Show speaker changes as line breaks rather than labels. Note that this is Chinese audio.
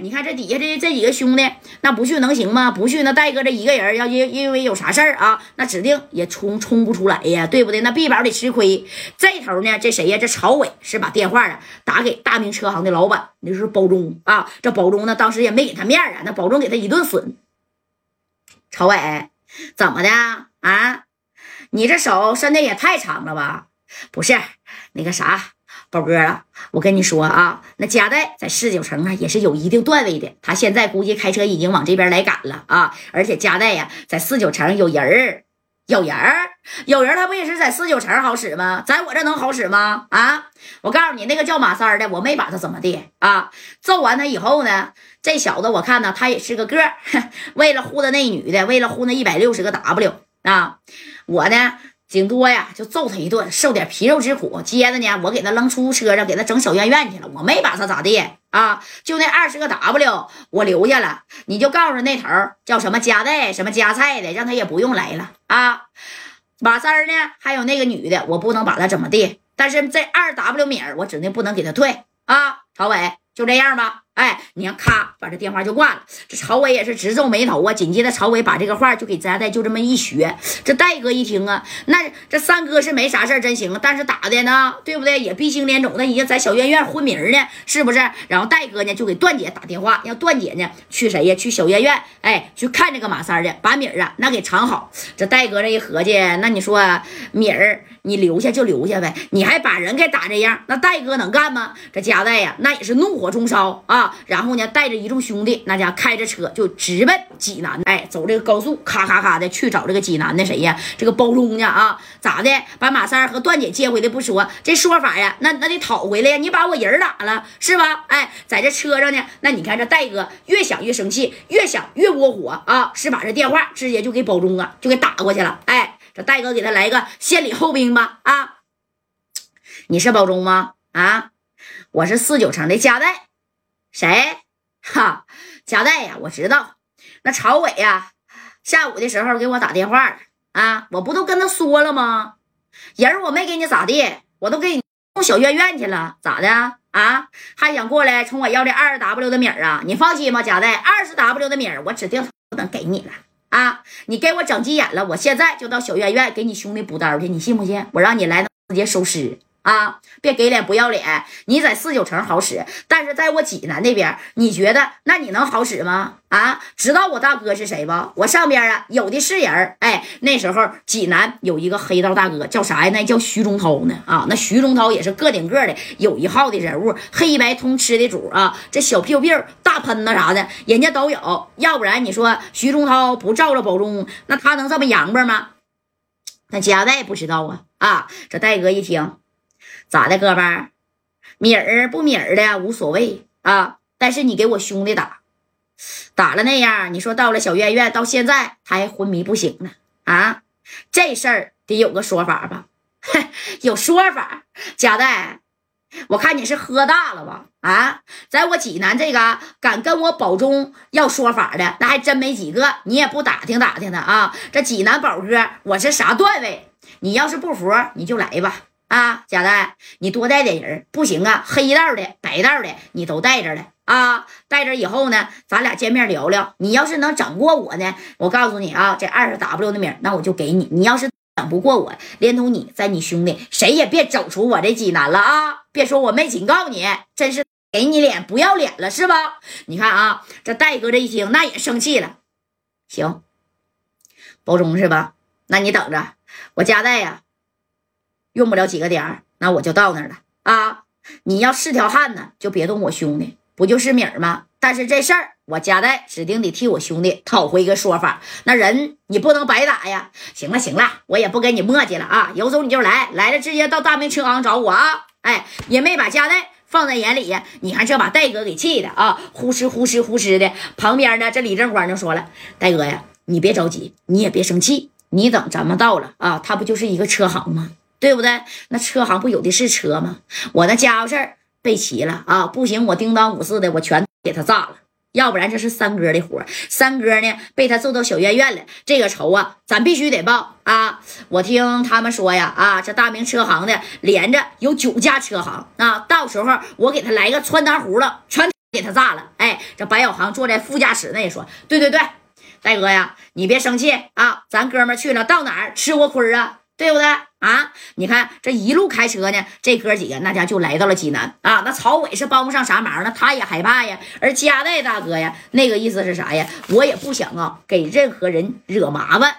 你看这底下这这几个兄弟，那不去能行吗？不去，那戴哥这一个人要因因为有啥事儿啊，那指定也冲冲不出来呀，对不对？那毕宝得吃亏。这头呢，这谁呀？这曹伟是把电话啊打给大明车行的老板，那是包忠啊。这包忠呢，当时也没给他面啊，那包忠给他一顿损。曹伟，怎么的啊？你这手伸的也太长了吧？不是那个啥。宝哥啊，我跟你说啊，那加代在四九城啊也是有一定段位的。他现在估计开车已经往这边来赶了啊！而且加代呀，在四九城有人儿，有人儿，有人，他不也是在四九城好使吗？在我这能好使吗？啊！我告诉你，那个叫马三的，我没把他怎么地啊！揍完他以后呢，这小子我看呢，他也是个个儿，为了护着那女的，为了护那一百六十个 W 啊，我呢。顶多呀，就揍他一顿，受点皮肉之苦。接着呢，我给他扔出租车上，给他整小院院去了。我没把他咋地啊？就那二十个 W，我留下了。你就告诉那头叫什么加代、什么加菜的，让他也不用来了啊。马三呢，还有那个女的，我不能把他怎么地。但是这二 W 米儿，我指定不能给他退啊。曹伟，就这样吧。哎，你看，咔，把这电话就挂了。这曹伟也是直皱眉头啊。紧接着，曹伟把这个话就给扎代就这么一学。这戴哥一听啊，那这三哥是没啥事真行。但是打的呢，对不对？也鼻青脸肿的，已经在小院院昏迷呢，是不是？然后戴哥呢就给段姐打电话，让段姐呢去谁呀？去小院院，哎，去看这个马三的，把米儿啊那给藏好。这戴哥这一合计，那你说米儿你留下就留下呗，你还把人给打这样，那戴哥能干吗？这加代呀，那也是怒火中烧啊。然后呢，带着一众兄弟，那家开着车就直奔济南。哎，走这个高速，咔咔咔的去找这个济南的谁呀？这个包忠家啊，咋的？把马三和段姐接回来不说，这说法呀，那那得讨回来呀。你把我人打了是吧？哎，在这车上呢，那你看这戴哥越想越生气，越想越窝火啊，是把这电话直接就给包忠啊，就给打过去了。哎，这戴哥给他来个先礼后兵吧啊！你是包忠吗？啊，我是四九城的加代。谁？哈，贾代呀，我知道。那曹伟呀，下午的时候给我打电话啊，我不都跟他说了吗？人我没给你咋地，我都给你送小院院去了，咋的啊？还想过来冲我要这二十 W 的米儿啊？你放心吧，贾代，二十 W 的米儿我指定不能给你了啊！你给我整急眼了，我现在就到小院院给你兄弟补刀去，你信不信？我让你来直接收尸。啊！别给脸不要脸！你在四九城好使，但是在我济南那边，你觉得那你能好使吗？啊！知道我大哥是谁不？我上边啊有的是人哎，那时候济南有一个黑道大哥，叫啥呀？那叫徐忠涛呢。啊，那徐忠涛也是个顶个的有一号的人物，黑白通吃的主啊。这小屁屁大喷子啥的，人家都有。要不然你说徐忠涛不照着保中，那他能这么洋巴吗？那家代不知道啊。啊，这戴哥一听。咋的，哥们儿，米儿不米儿的无所谓啊，但是你给我兄弟打，打了那样，你说到了小院院，到现在还昏迷不醒呢啊，这事儿得有个说法吧？有说法，贾代，我看你是喝大了吧？啊，在我济南这个敢跟我保中要说法的，那还真没几个，你也不打听打听的啊？这济南宝哥，我是啥段位？你要是不服，你就来吧。啊，贾代，你多带点人不行啊！黑道的、白道的，你都带着来啊！带着以后呢，咱俩见面聊聊。你要是能整过我呢，我告诉你啊，这二十 W 的名，那我就给你。你要是整不过我，连同你在你兄弟，谁也别走出我这济南了啊！别说我没警告你，真是给你脸不要脸了是吧？你看啊，这戴哥这一听，那也生气了。行，包中是吧？那你等着，我加代呀。用不了几个点儿，那我就到那儿了啊！你要是条汉子，就别动我兄弟，不就是米儿吗？但是这事儿，我家代指定得替我兄弟讨回一个说法。那人你不能白打呀！行了行了，我也不跟你磨叽了啊！有种你就来，来了直接到大明车行找我啊！哎，也没把家代放在眼里！你看这把戴哥给气的啊，呼哧呼哧呼哧的。旁边呢，这李正光就说了：“戴哥呀，你别着急，你也别生气，你等咱们到了啊，他不就是一个车行吗？”对不对？那车行不有的是车吗？我那家伙事儿备齐了啊！不行，我叮当五四的，我全给他炸了。要不然这是三哥的活三哥呢被他揍到小院院了，这个仇啊，咱必须得报啊！我听他们说呀，啊，这大明车行的连着有九家车行啊，到时候我给他来个穿糖葫芦，全给他炸了。哎，这白小航坐在副驾驶那也说：“对对对，大哥呀，你别生气啊，咱哥们去了，到哪儿吃过亏啊？对不对啊？你看这一路开车呢，这哥几个那家就来到了济南啊。那曹伟是帮不上啥忙，那他也害怕呀。而加代大哥呀，那个意思是啥呀？我也不想啊，给任何人惹麻烦。”